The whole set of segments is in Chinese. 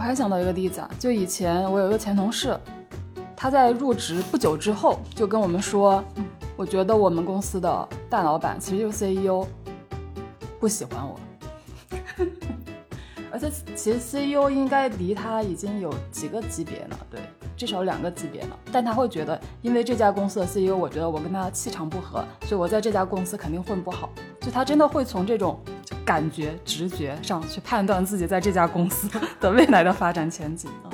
我还想到一个例子啊，就以前我有一个前同事，他在入职不久之后就跟我们说，我觉得我们公司的大老板其实就是 CEO，不喜欢我。而且其实 CEO 应该离他已经有几个级别了，对，至少两个级别了。但他会觉得，因为这家公司的 CEO，我觉得我跟他气场不合，所以我在这家公司肯定混不好。就他真的会从这种感觉、直觉上去判断自己在这家公司 的未来的发展前景啊，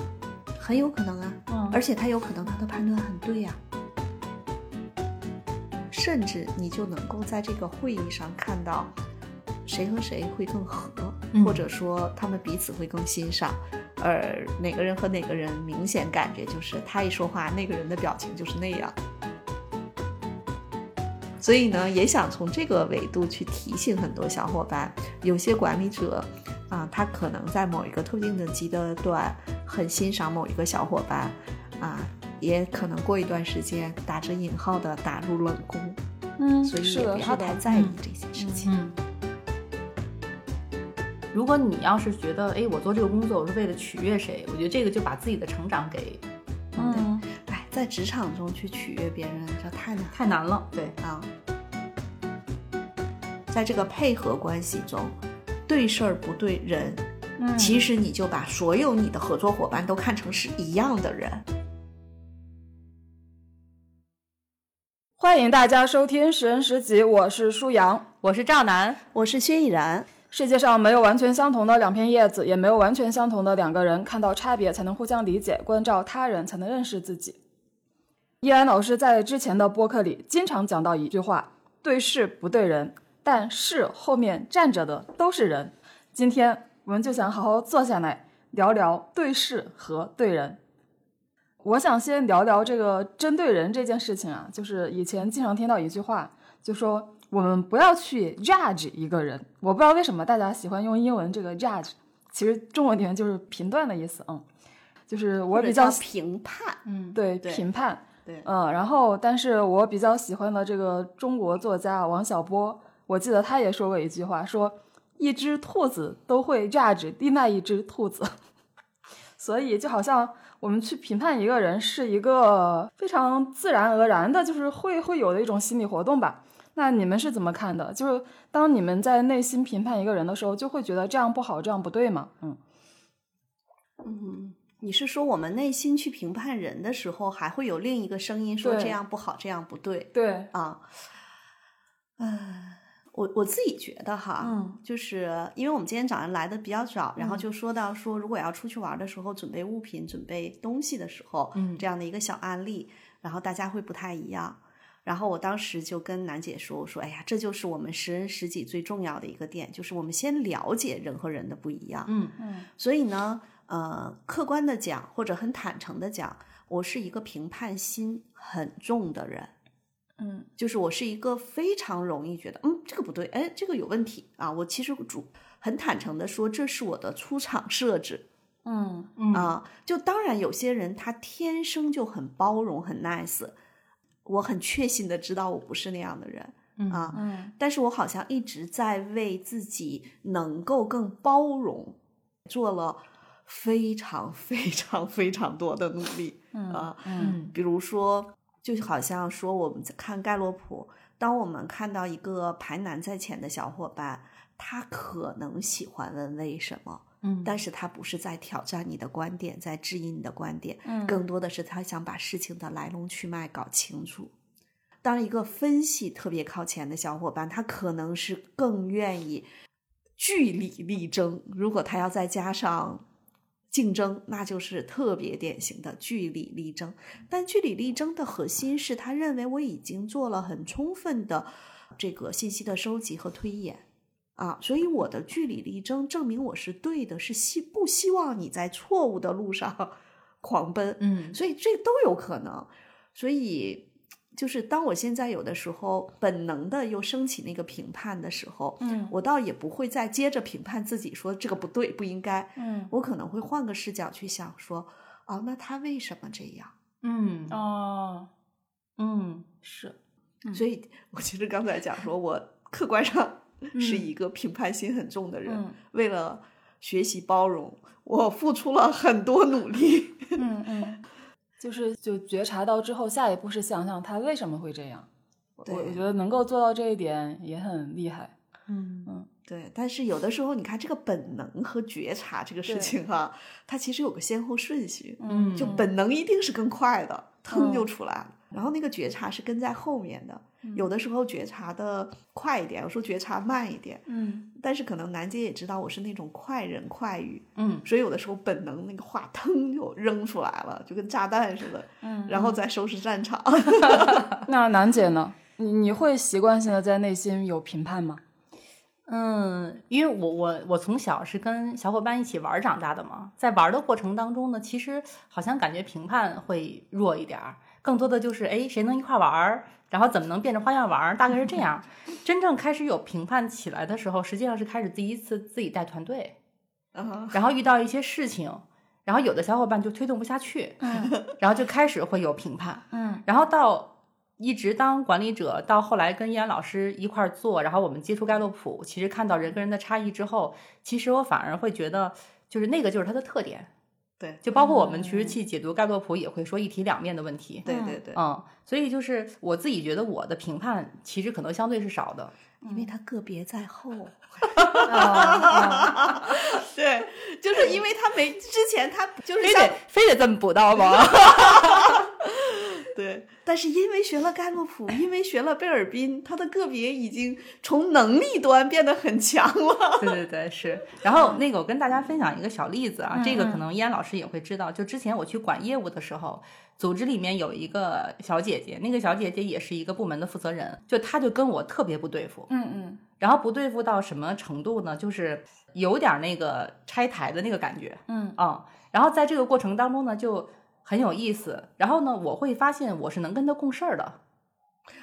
很有可能啊，嗯而且他有可能他的判断很对呀、甚至你就能够在这个会议上看到谁和谁会更合，嗯或者说他们彼此会更欣赏，而哪个人和哪个人明显感觉就是他一说话，那个人的表情就是那样。所以呢，也想从这个维度去提醒很多小伙伴，有些管理者啊，他可能在某一个特定的阶段很欣赏某一个小伙伴，啊，也可能过一段时间打着引号的打入冷宫，嗯，所以不要太在意这些事情。嗯。如果你要是觉得，哎，我做这个工作我是为了取悦谁，我觉得这个就把自己的成长给嗯，哎，在职场中去取悦别人，这太难太难了。对，啊。在这个配合关系中，对事儿不对人，嗯其实你就把所有你的合作伙伴都看成是一样的人。欢迎大家收听《十人十集》，我是舒阳。我是赵楠，我是薛逸然，世界上没有完全相同的两片叶子，也没有完全相同的两个人。看到差别才能互相理解，关照他人才能认识自己。依然老师在之前的播客里经常讲到一句话：对事不对人，但事后面站着的都是人。今天我们就想好好坐下来聊聊对事和对人。我想先聊聊这个针对人这件事情啊，就是以前经常听到一句话，就说我们不要去 judge 一个人。我不知道为什么大家喜欢用英文这个 judge，其实中文里面就是评断的意思，嗯，就是我比较评判，嗯，对对评判，对嗯，然后但是我比较喜欢的这个中国作家王小波，我记得他也说过一句话，说一只兔子都会 judge 另外一只兔子，所以就好像我们去评判一个人是一个非常自然而然的，就是会会有的一种心理活动吧。那你们是怎么看的？就是当你们在内心评判一个人的时候，就会觉得这样不好，这样不对吗？嗯，嗯，你是说我们内心去评判人的时候，还会有另一个声音说这样不好，这样不对对，啊？嗯，我我自己觉得哈，嗯，就是因为我们今天早上来的比较早，然后嗯就说到说，如果要出去玩的时候，准备物品、准备东西的时候，嗯这样的一个小案例，然后大家会不太一样。然后我当时就跟楠姐说：“我说，哎呀，这就是我们识人识己最重要的一个点，就是我们先了解人和人的不一样。嗯嗯所以呢，呃，客观的讲，或者很坦诚的讲，我是一个评判心很重的人，嗯就是我是一个非常容易觉得，嗯，这个不对，哎，这个有问题啊。我其实主很坦诚的说，这是我的出厂设置嗯嗯啊。就当然有些人他天生就很包容，很 nice，我很确信的知道我不是那样的人嗯啊。嗯但是我好像一直在为自己能够更包容做了非常非常非常多的努力 嗯啊。嗯比如说，就好像说我们在看盖洛普，当我们看到一个排难在前的小伙伴，他可能喜欢问为什么，嗯但是他不是在挑战你的观点，在质疑你的观点，嗯更多的是他想把事情的来龙去脉搞清楚。当一个分析特别靠前的小伙伴，他可能是更愿意据理力争。如果他要再加上竞争，那就是特别典型的据理力争。但据理力争的核心是他认为我已经做了很充分的这个信息的收集和推演。啊，所以我的据理力争证明我是对的，是希不希望你在错误的路上 狂奔，嗯所以这都有可能。所以就是当我现在有的时候本能的又升起那个评判的时候，嗯我倒也不会再接着评判自己说这个不对不应该，嗯我可能会换个视角去想说，哦，那他为什么这样？嗯哦，嗯是，所以我其实刚才讲说我客观上是一个评判心很重的人，嗯为了学习包容，我付出了很多努力。嗯嗯，就是就觉察到之后，下一步是想想他为什么会这样。我对我觉得能够做到这一点也很厉害。嗯对，但是有的时候，你看这个本能和觉察这个事情哈、它其实有个先后顺序。嗯，就本能一定是更快的，腾就嗯出来了。然后那个觉察是跟在后面的，有的时候觉察的快一点，有时候觉察慢一点。嗯但是可能楠姐也知道我是那种快人快语，嗯所以有的时候本能那个话腾就扔出来了，就跟炸弹似的，嗯。然后再收拾战场。那楠姐呢？你你会习惯性的在内心有评判吗？嗯，因为我我我从小是跟小伙伴一起玩长大的嘛，在玩的过程当中呢，其实好像感觉评判会弱一点儿，更多的就是哎谁能一块玩儿，然后怎么能变着花样玩儿，大概是这样。真正开始有评判起来的时候，实际上是开始第一次自己带团队，嗯然后遇到一些事情，然后有的小伙伴就推动不下去，嗯然后就开始会有评判，嗯然后到一直当管理者，到后来跟易安老师一块儿做，然后我们接触盖洛普，其实看到人跟人的差异之后，其实我反而会觉得，就是那个就是它的特点。对就包括我们其实去解读盖洛普也会说一体两面的问题。对对对，嗯，所以就是我自己觉得我的评判其实可能相对是少的。因为他个别在后。啊 对，就是因为他没之前他就是非得非得这么补刀吗？对，但是因为学了盖洛普，因为学了贝尔宾，他的个别已经从能力端变得很强了。对对对，是。然后那个，我跟大家分享一个小例子啊，这个嗯可能依安老师也会知道。就之前我去管业务的时候，组织里面有一个小姐姐，那个小姐姐也是一个部门的负责人，就她就跟我特别不对付。嗯嗯然后不对付到什么程度呢？就是有点那个拆台的那个感觉嗯啊、然后在这个过程当中呢，就很有意思。然后呢，我会发现我是能跟他共事儿的。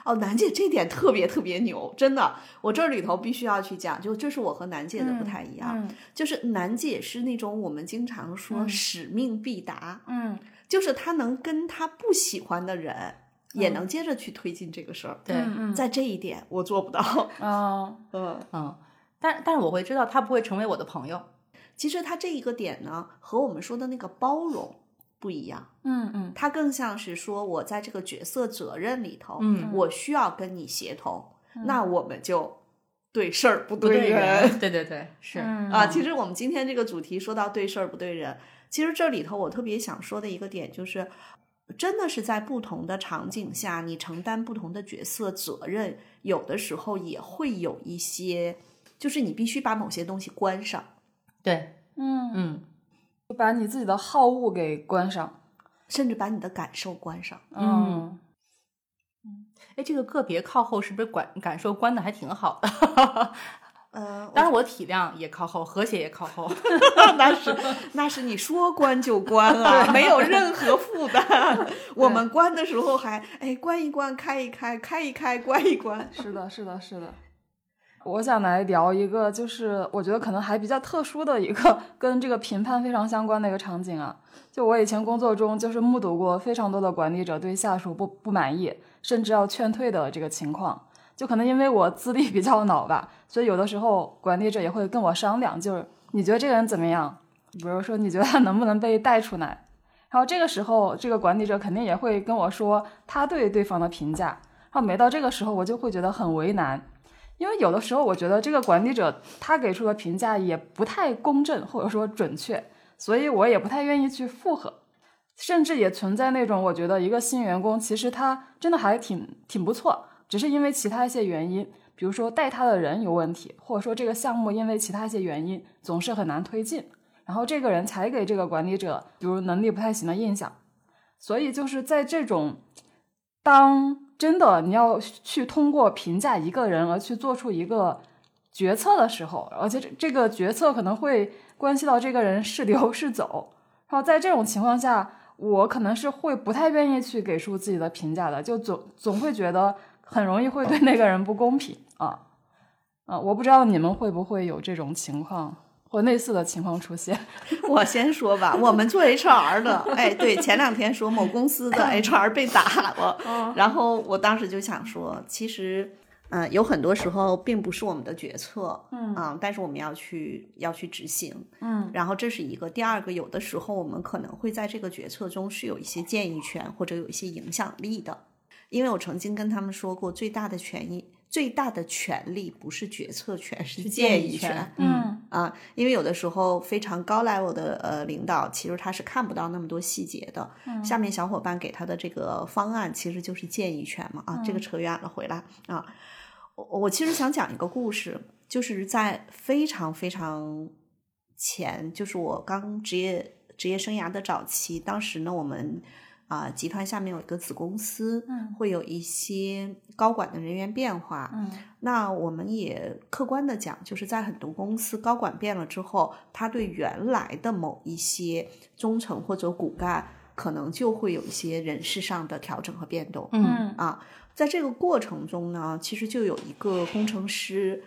哦，南姐这点特别特别牛，真的，我这里头必须要去讲，就这是我和南姐的不太一样，嗯就是南姐是那种我们经常说嗯使命必达，嗯就是她能跟她不喜欢的人也能接着去推进这个事儿，对，嗯在这一点我做不到，嗯 嗯。嗯，但但是我会知道她不会成为我的朋友。其实他这一个点呢，和我们说的那个包容不一样，嗯嗯它更像是说我在这个角色责任里头，嗯我需要跟你协同，那我们就对事儿不不对人人，对对对，是。嗯啊。其实我们今天这个主题说到对事儿不对人，其实这里头我特别想说的一个点就是。真的是在不同的场景下，你承担不同的角色责任，有的时候也会有一些，就是你必须把某些东西关上。对，嗯，嗯，就把你自己的好恶给关上。甚至把你的感受关上。嗯哎，这个个别靠后是不是管感受关的还挺好的？呃，当然，我体谅也靠后，和谐也靠后。那是那是你说关就关了，没有任何负担。我们关的时候还哎关一关，开一开，开一开，关一关。是的，是的，是的。我想来聊一个，就是我觉得可能还比较特殊的一个跟这个评判非常相关的一个场景啊。就我以前工作中，就是目睹过非常多的管理者对下属不不满意，甚至要劝退的这个情况。就可能因为我资历比较老吧，所以有的时候管理者也会跟我商量，就是你觉得这个人怎么样？比如说你觉得他能不能被带出来？然后这个时候，这个管理者肯定也会跟我说他对对方的评价。然后每到这个时候，我就会觉得很为难，因为有的时候我觉得这个管理者他给出的评价也不太公正或者说准确，所以我也不太愿意去附和。甚至也存在那种我觉得一个新员工其实他真的还挺挺不错，只是因为其他一些原因，比如说带他的人有问题，或者说这个项目因为其他一些原因总是很难推进，然后这个人才给这个管理者比如能力不太行的印象。所以就是在这种当真的你要去通过评价一个人而去做出一个决策的时候，而且这这个决策可能会关系到这个人是留是走，然后在这种情况下，我可能是会不太愿意去给出自己的评价的，就总 总会觉得很容易会对那个人不公平啊啊！我不知道你们会不会有这种情况或类似的情况出现？我先说吧，我们做 HR 的，哎，对，前两天说某公司的 HR 被打了，然后我当时就想说，其实。嗯，有很多时候并不是我们的决策，嗯啊，但是我们要去要去执行，嗯然后这是一个。第二个，有的时候我们可能会在这个决策中是有一些建议权或者有一些影响力的，因为我曾经跟他们说过，最大的权益、最大的权利不是决策权，是建议权。嗯啊，因为有的时候非常高 level 的呃领导，其实他是看不到那么多细节的。嗯下面小伙伴给他的这个方案其实就是建议权嘛。啊，这个扯远了，回来啊。我我其实想讲一个故事，就是在非常非常前，就是我刚职业职业生涯的早期，当时呢，我们啊、集团下面有一个子公司，嗯。会有一些高管的人员变化，嗯。那我们也客观的讲，就是在很多公司高管变了之后，他对原来的某一些中层或者骨干，可能就会有一些人事上的调整和变动。嗯嗯。啊，在这个过程中呢，其实就有一个工程师，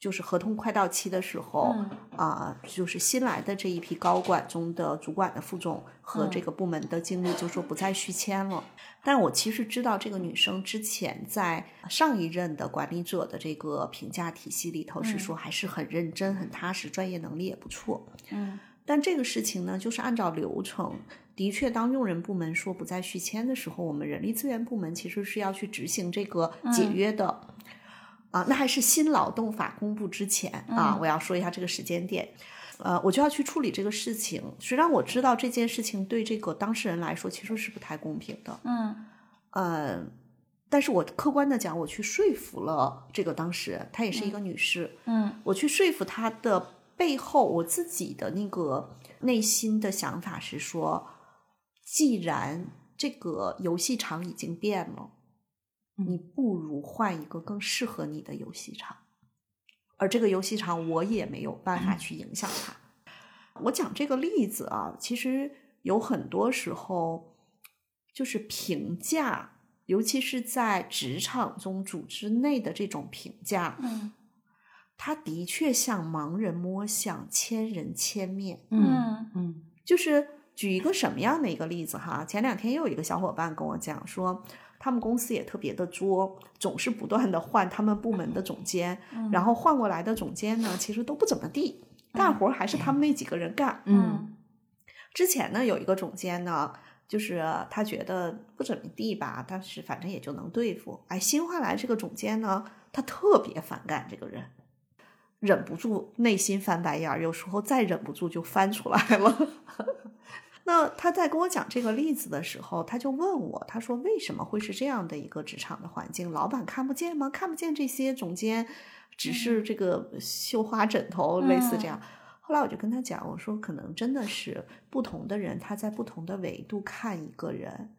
就是合同快到期的时候，嗯啊，就是新来的这一批高管中的主管的副总和这个部门的经理就说不再续签了。但我其实知道这个女生之前在上一任的管理者的这个评价体系里头是说还是很认真、很踏实，专业能力也不错。嗯但这个事情呢，就是按照流程，的确，当用人部门说不再续签的时候，我们人力资源部门其实是要去执行这个解约的。啊，那还是新劳动法公布之前啊，我要说一下这个时间点。呃，我就要去处理这个事情。虽然我知道这件事情对这个当事人来说其实是不太公平的，嗯呃，但是我客观的讲，我去说服了这个当事人，她也是一个女士，嗯我去说服她的背后，我自己的那个内心的想法是说，既然这个游戏场已经变了，你不如换一个更适合你的游戏场，而这个游戏场我也没有办法去影响它。我讲这个例子啊，其实有很多时候就是评价，尤其是在职场中、组织内的这种评价，嗯它的确像盲人摸象，千人千面。嗯嗯就是举一个什么样的一个例子哈？前两天又有一个小伙伴跟我讲说，他们公司也特别的作，总是不断的换他们部门的总监，然后换过来的总监呢，其实都不怎么地，干活还是他们那几个人干。嗯之前呢，有一个总监呢，就是他觉得不怎么地吧，但是反正也就能对付。哎，新换来这个总监呢，他特别反感这个人，忍不住内心翻白眼儿，有时候再忍不住就翻出来了。那他在跟我讲这个例子的时候，他就问我，他说为什么会是这样的一个职场的环境？老板看不见吗？看不见这些总监只是这个绣花枕头，类似这样。后来我就跟他讲，我说可能真的是不同的人，他在不同的维度看一个人，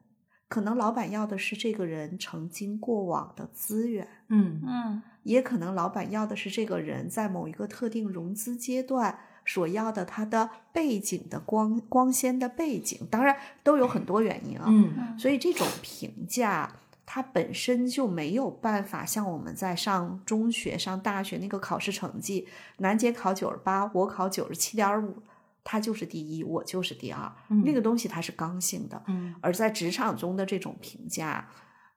可能老板要的是这个人曾经过往的资源，嗯嗯也可能老板要的是这个人在某一个特定融资阶段所要的它的背景的光光鲜的背景，当然都有很多原因啊。嗯所以这种评价，它本身就没有办法像我们在上中学、上大学那个考试成绩，楠姐考九十八，我考九十七点五，他就是第一，我就是第二，那个东西它是刚性的。嗯，而在职场中的这种评价，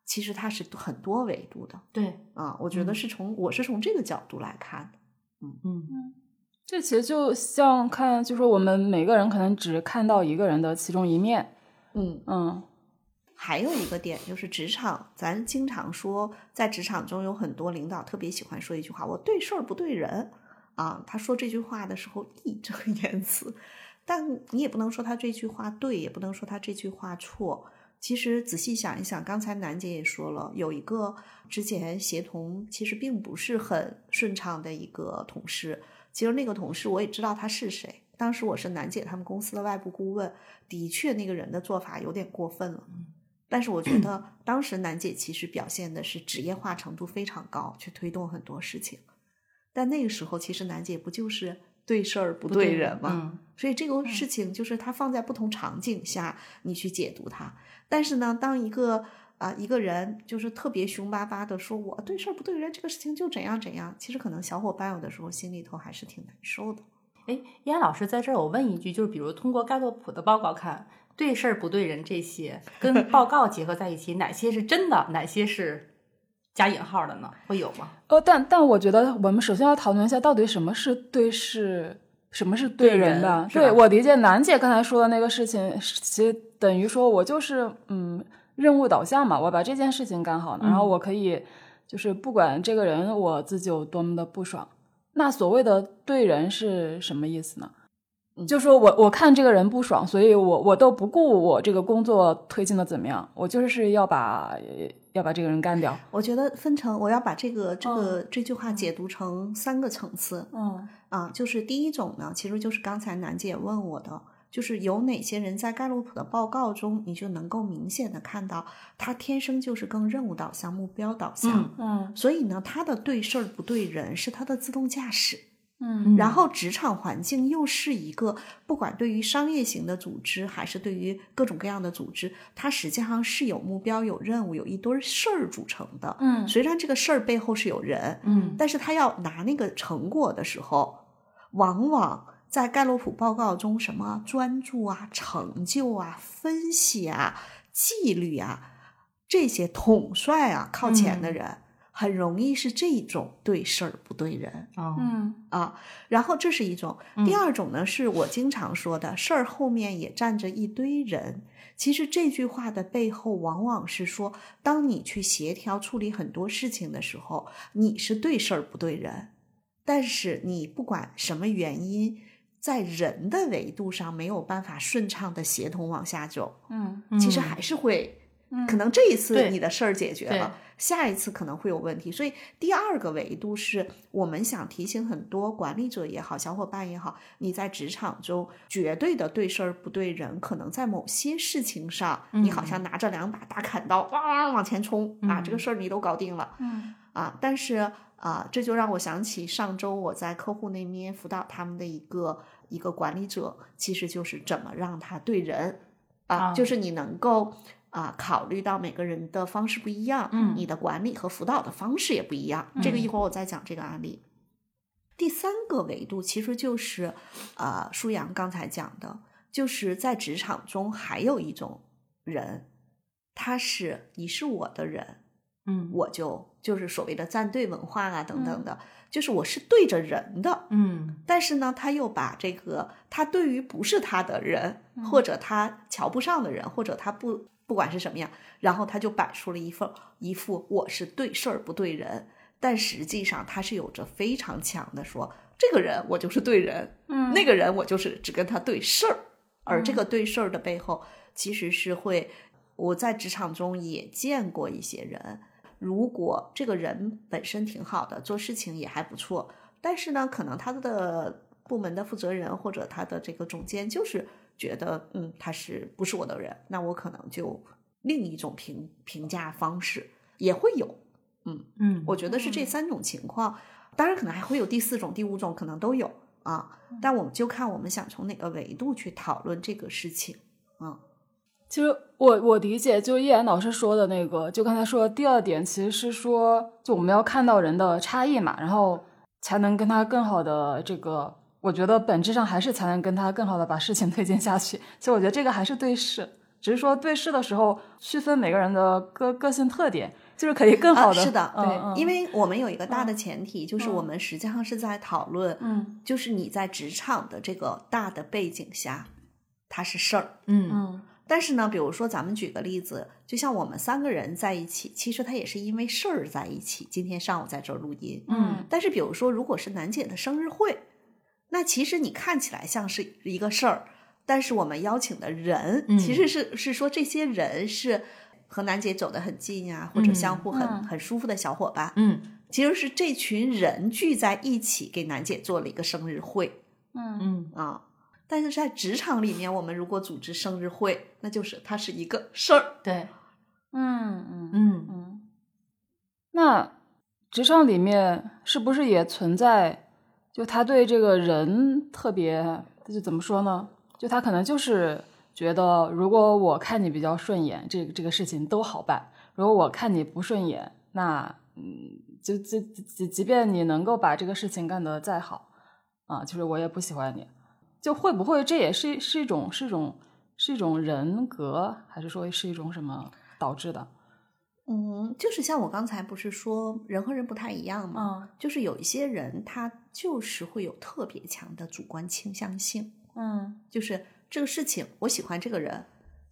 其实它是很多维度的对，啊。我觉得嗯是从、我是从这个角度来看的。嗯这其实就像看，就说我们每个人可能只看到一个人的其中一面。嗯，嗯还有一个点就是职场，咱经常说，在职场中有很多领导特别喜欢说一句话：“我对事儿不对人。”啊，他说这句话的时候义正言辞，但你也不能说他这句话对，也不能说他这句话错。其实仔细想一想，刚才楠姐也说了，有一个之前协同其实并不是很顺畅的一个同事，其实那个同事我也知道他是谁。当时我是楠姐他们公司的外部顾问，的确那个人的做法有点过分了。但是我觉得当时楠姐其实表现的是职业化程度非常高，去推动很多事情。但那个时候，其实楠姐不就是对事儿不对人吗？嗯所以这个事情就是它放在不同场景下，你去解读它。但是呢，当一个啊、一个人就是特别凶巴巴的说我对事儿不对人，这个事情就怎样怎样，其实可能小伙伴有的时候心里头还是挺难受的。哎，燕老师在这儿，我问一句，就是比如通过盖洛普的报告看，对事儿不对人这些跟报告结合在一起，哪些是真的，哪些是加引号的呢？会有吗？呃，但但我觉得我们首先要讨论一下，到底什么是对事，什么是对人吧？人是吧对我理解楠姐刚才说的那个事情，其实等于说我就是嗯任务导向嘛，我把这件事情干好了，然后我可以就是不管这个人我自己有多么的不爽，那所谓的对人是什么意思呢？就说我我看这个人不爽，所以我我都不顾我这个工作推进的怎么样，我就是要把要把这个人干掉。我觉得分成，我要把这个这个、这句话解读成三个层次嗯啊，就是第一种呢，其实就是刚才楠姐问我的，就是有哪些人在盖洛普的报告中，你就能够明显的看到他天生就是更任务导向、目标导向，嗯所以呢，他的对事儿不对人是他的自动驾驶。嗯然后职场环境又是一个，不管对于商业型的组织，还是对于各种各样的组织，它实际上是有目标、有任务、有一堆事儿组成的。嗯虽然这个事儿背后是有人，嗯但是他要拿那个成果的时候，往往在盖洛普报告中，什么专注啊、成就啊、分析啊、纪律啊，这些统帅啊靠前的人，很容易是这种对事儿不对人。哦嗯啊，然后这是一种，第二种呢是我经常说的事儿后面也站着一堆人。其实这句话的背后，往往是说，当你去协调处理很多事情的时候，你是对事儿不对人，但是你不管什么原因，在人的维度上没有办法顺畅的协同往下走，嗯其实还是会，可能这一次你的事儿解决了，下一次可能会有问题。所以第二个维度是我们想提醒很多管理者也好，小伙伴也好，你在职场中绝对的对事儿不对人，可能在某些事情上，你好像拿着两把大砍刀哇往前冲啊，这个事儿你都搞定了。嗯啊，但是啊，这就让我想起上周我在客户那边辅导他们的一个一个管理者，其实就是怎么让他对人。啊，啊。就是你能够啊考虑到每个人的方式不一样，嗯。你的管理和辅导的方式也不一样。这个。一会儿我再讲这个案例。第三个维度其实就是，呃，舒阳刚才讲的，就是在职场中还有一种人，他是你是我的人，嗯。我就就是所谓的站队文化啊等等的，就是我是对着人的，嗯。但是呢，他又把这个他对于不是他的人，或者他瞧不上的人，或者他不不管是什么样，然后他就摆出了一份一副我是对事儿不对人，但实际上他是有着非常强的说这个人我就是对人，嗯。那个人我就是只跟他对事儿，而这个对事儿的背后，其实是会我在职场中也见过一些人，如果这个人本身挺好的，做事情也还不错，但是呢，可能他的部门的负责人或者他的这个总监就是觉得，嗯，他是不是我的人，那我可能就另一种评评价方式也会有。嗯嗯，我觉得是这三种情况，当然可能还会有第四种、第五种，可能都有啊。但我们就看我们想从哪个维度去讨论这个事情。嗯，其实我我理解，就叶岩老师说的那个，就刚才说的第二点，其实是说，就我们要看到人的差异嘛，然后才能跟他更好的这个，我觉得本质上还是才能跟他更好的把事情 推进下去。所以我觉得这个还是对事，只是说对事的时候区分每个人的个个性特点，就是可以更好的。啊、是的，嗯对，嗯因为我们有一个大的前提，就是我们实际上是在讨论，嗯就是你在职场的这个大的背景下，它是事儿。嗯嗯但是呢，比如说咱们举个例子，就像我们三个人在一起，其实他也是因为事儿在一起。今天上午在这儿录音，嗯但是比如说，如果是楠姐的生日会，那其实你看起来像是一个事儿，但是我们邀请的人，嗯其实是是说这些人是和楠姐走得很近啊，或者相互很、嗯很舒服的小伙伴。嗯其实是这群人聚在一起给楠姐做了一个生日会嗯嗯啊。但是在职场里面，我们如果组织生日会，那就是它是一个事儿。对，嗯嗯嗯嗯，那职场里面是不是也存在，就他对这个人特别，就怎么说呢？就他可能就是觉得，如果我看你比较顺眼，这个这个事情都好办；如果我看你不顺眼，那嗯，就即即即便你能够把这个事情干得再好，啊，就是我也不喜欢你。就会不会这也是是一种是一种是一种人格，还是说是一种什么导致的？嗯，就是像我刚才不是说人和人不太一样嘛？嗯就是有一些人他就是会有特别强的主观倾向性，嗯就是这个事情我喜欢这个人，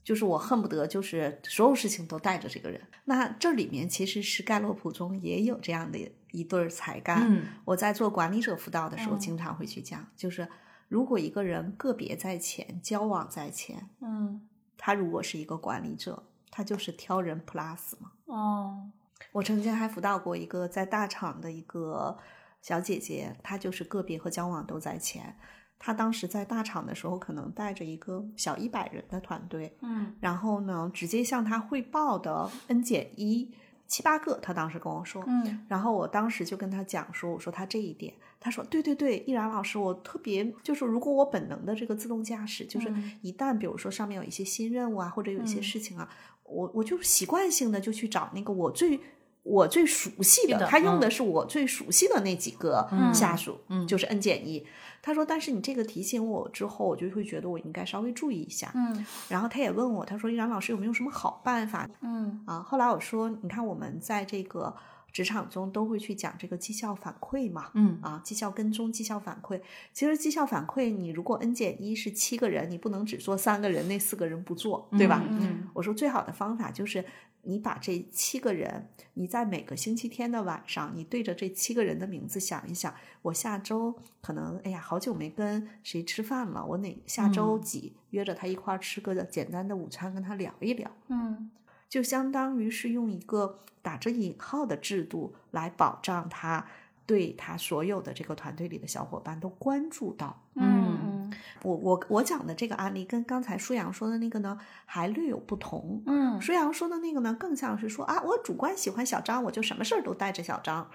就是我恨不得就是所有事情都带着这个人。那这里面其实是盖洛普中也有这样的一对儿才干。嗯我在做管理者辅导的时候，嗯经常会去讲，就是如果一个人个别在前，交往在前，嗯他如果是一个管理者，他就是挑人 plus 嘛。哦我曾经还辅导过一个在大厂的一个小姐姐，她就是个别和交往都在前。她当时在大厂的时候，可能带着一个小一百人的团队，嗯然后呢，直接向她汇报的 N 减一七八个，她当时跟我说，嗯然后我当时就跟他讲说，我说他这一点，他说对对对，易然老师，我特别就是如果我本能的这个自动驾驶，就是嗯一旦比如说上面有一些新任务啊，或者有一些嗯事情啊，我我就习惯性的就去找那个我最我最熟悉的，的他用嗯的是我最熟悉的那几个嗯下属，嗯就是 N 减一。他说，但是你这个提醒我之后，我就会觉得我应该稍微注意一下。嗯然后他也问我，他说：“依然老师有没有什么好办法？”嗯啊，后来我说，你看我们在这个职场中都会去讲这个绩效反馈嘛，嗯啊，绩效跟踪、绩效反馈。其实绩效反馈，你如果 n 减一是七个人，你不能只做三个人，那四个人不做，对吧？嗯我说最好的方法就是你把这七个人，你在每个星期天的晚上，你对着这七个人的名字想一想，我下周可能哎呀好久没跟谁吃饭了，我哪下周嗯几约着他一块儿吃个简单的午餐，跟他聊一聊。嗯就相当于是用一个打着引号的制度来保障他对他所有的这个团队里的小伙伴都关注到。嗯我我我讲的这个案例跟刚才舒阳说的那个呢还略有不同。嗯舒阳说的那个呢，更像是说啊，我主观喜欢小张，我就什么事儿都带着小张。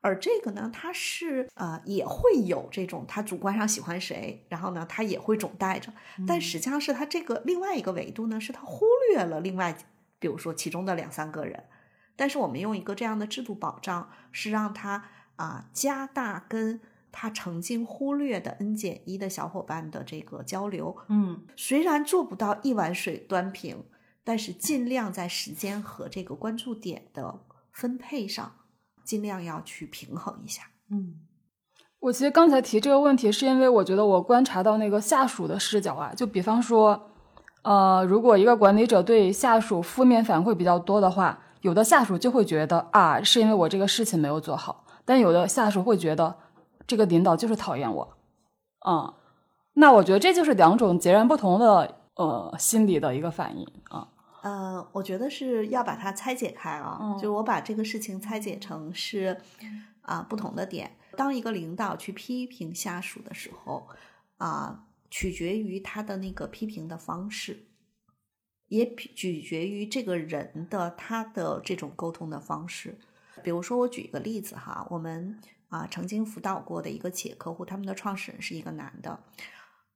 而这个呢，他是呃也会有这种他主观上喜欢谁，然后呢他也会总带着，但实际上是他这个另外一个维度呢，是他忽略了另外，比如说其中的两三个人。但是我们用一个这样的制度保障，是让他啊、加大跟他曾经忽略的 N 减一的小伙伴的这个交流，嗯虽然做不到一碗水端平，但是尽量在时间和这个关注点的分配上，尽量要去平衡一下。嗯我其实刚才提这个问题，是因为我觉得我观察到那个下属的视角啊，就比方说，呃，如果一个管理者对下属负面反馈比较多的话，有的下属就会觉得啊，是因为我这个事情没有做好，但有的下属会觉得这个领导就是讨厌我，嗯，那我觉得这就是两种截然不同的呃心理的一个反应啊，呃，我觉得是要把它拆解开啊，嗯。就我把这个事情拆解成是啊、不同的点。当一个领导去批评下属的时候，啊、取决于他的那个批评的方式，也取决于这个人的他的这种沟通的方式。比如说，我举一个例子哈，我们啊、曾经辅导过的一个企业客户，他们的创始人是一个男的，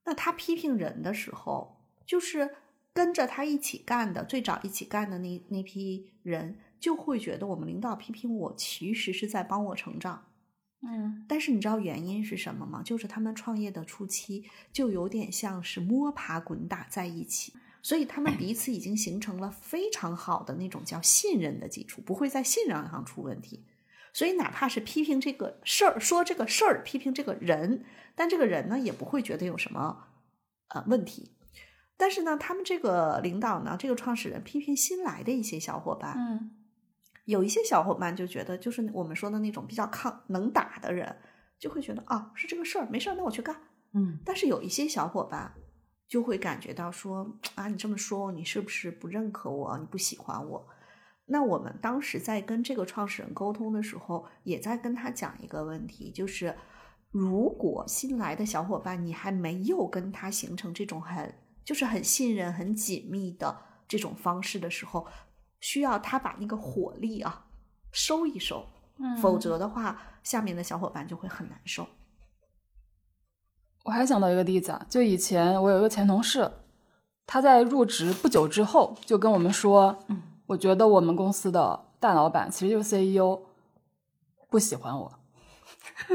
那他批评人的时候，就是跟着他一起干的，最早一起干的那那批人，就会觉得我们领导批评我，其实是在帮我成长。嗯但是你知道原因是什么吗？就是他们创业的初期就有点像是摸爬滚打在一起，所以他们彼此已经形成了非常好的那种叫信任的基础，不会在信任上出问题。所以哪怕是批评这个事儿，说这个事儿，批评这个人，但这个人呢也不会觉得有什么呃问题。但是呢，他们这个领导呢，这个创始人批评新来的一些小伙伴，嗯有一些小伙伴就觉得，就是我们说的那种比较抗能打的人，就会觉得啊，是这个事儿，没事儿，那我去干。嗯但是有一些小伙伴就会感觉到说啊，你这么说，你是不是不认可我？你不喜欢我？那我们当时在跟这个创始人沟通的时候，也在跟他讲一个问题，就是如果新来的小伙伴你还没有跟他形成这种很就是很信任、很紧密的这种方式的时候，需要他把那个火力啊收一收，嗯，否则的话，下面的小伙伴就会很难受。我还想到一个例子啊，就以前我有一个前同事，他在入职不久之后就跟我们说，嗯，我觉得我们公司的大老板其实就是 CEO，不喜欢我，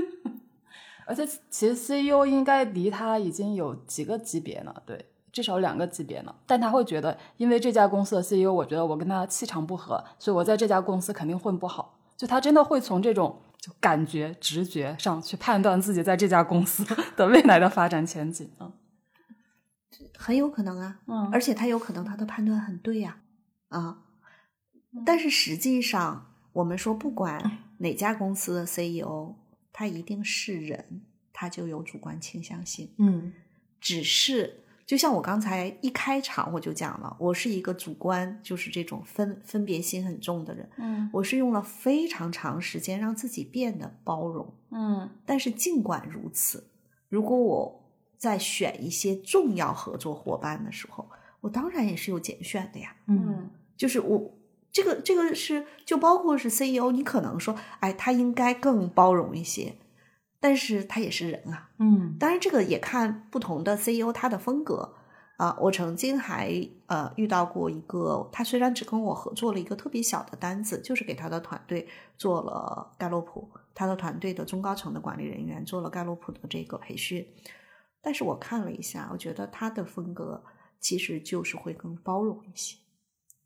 而且其实 CEO 应该离他已经有几个级别了，对，至少两个级别呢。但他会觉得，因为这家公司的 CEO，我觉得我跟他气场不合，所以我在这家公司肯定混不好。就他真的会从这种就感觉、直觉上去判断自己在这家公司 的未来的发展前景啊。很有可能啊，嗯而且他有可能他的判断很对呀、啊，但是实际上我们说，不管哪家公司的 CEO，他一定是人，他就有主观倾向性，嗯只是就像我刚才一开场我就讲了，我是一个主观就是这种分分别心很重的人，嗯。我是用了非常长时间让自己变得包容，嗯。但是尽管如此，如果我在选一些重要合作伙伴的时候，我当然也是有拣选的呀。嗯就是我这个这个是就包括是 CEO，你可能说，哎，他应该更包容一些，但是他也是人啊。嗯当然，这个也看不同的 CEO 他的风格啊。我曾经还呃遇到过一个，他虽然只跟我合作了一个特别小的单子，就是给他的团队做了盖洛普，他的团队的中高层的管理人员做了盖洛普的这个培训。但是我看了一下，我觉得他的风格其实就是会更包容一些，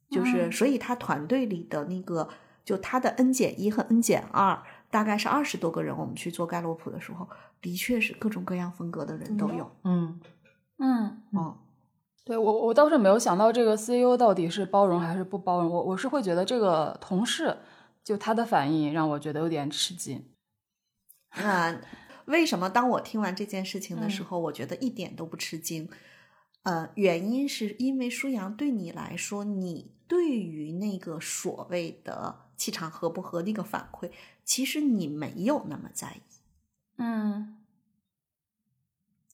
就是嗯所以他团队里的那个，就他的 N 减一和 N 减二，大概是二十多个人，我们去做盖洛普的时候，的确是各种各样风格的人都有。嗯嗯，嗯，对我我倒是没有想到这个 CEO 到底是包容还是不包容，我我是会觉得这个同事就他的反应让我觉得有点吃惊。那为什么当我听完这件事情的时候，我觉得一点都不吃惊？呃，原因是因为舒阳对你来说，你对于那个所谓的气场合不合那个反馈，其实你没有那么在意，嗯，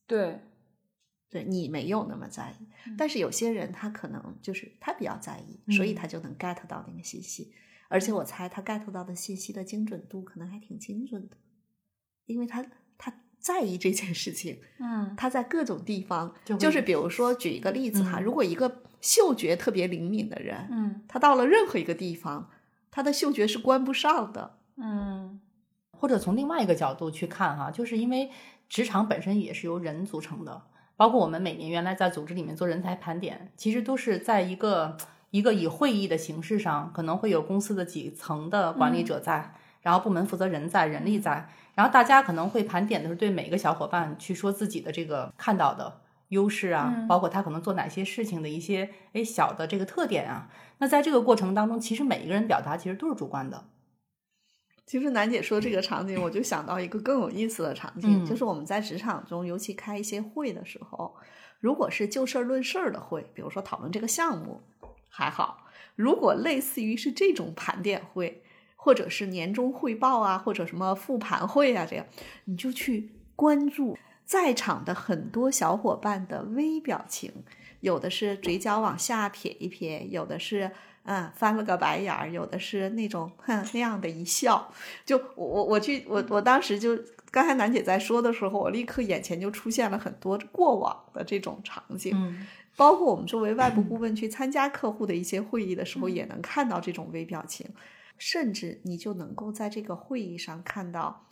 对，对你没有那么在意。但是有些人他可能就是他比较在意，所以他就能 get 到那个信息，而且我猜他 get 到的信息的精准度可能还挺精准的，因为他他在意这件事情。嗯。他在各种地方，就就是比如说举一个例子哈，嗯。如果一个嗅觉特别灵敏的人，嗯。他到了任何一个地方，他的嗅觉是关不上的。嗯。或者从另外一个角度去看哈，就是因为职场本身也是由人组成的，包括我们每年原来在组织里面做人才盘点，其实都是在一个一个以会议的形式上，可能会有公司的几层的管理者在，然后部门负责人在，人力在，然后大家可能会盘点的是对每个小伙伴去说自己的这个看到的优势啊，嗯包括他可能做哪些事情的一些哎小的这个特点啊。那在这个过程当中，其实每一个人表达其实都是主观的。其实楠姐说这个场景，我就想到一个更有意思的场景，嗯就是我们在职场中，尤其开一些会的时候，如果是就事儿论事儿的会，比如说讨论这个项目，还好；如果类似于是这种盘点会，或者是年终汇报啊，或者什么复盘会啊，这样你就去关注在场的很多小伙伴的微表情，有的是嘴角往下撇一撇，有的是嗯翻了个白眼儿，有的是那种哼那样的一笑。就我我我去我我当时就刚才楠姐在说的时候，我立刻眼前就出现了很多过往的这种场景。嗯包括我们作为外部顾问去参加客户的一些会议的时候，也能看到这种微表情，甚至你就能够在这个会议上看到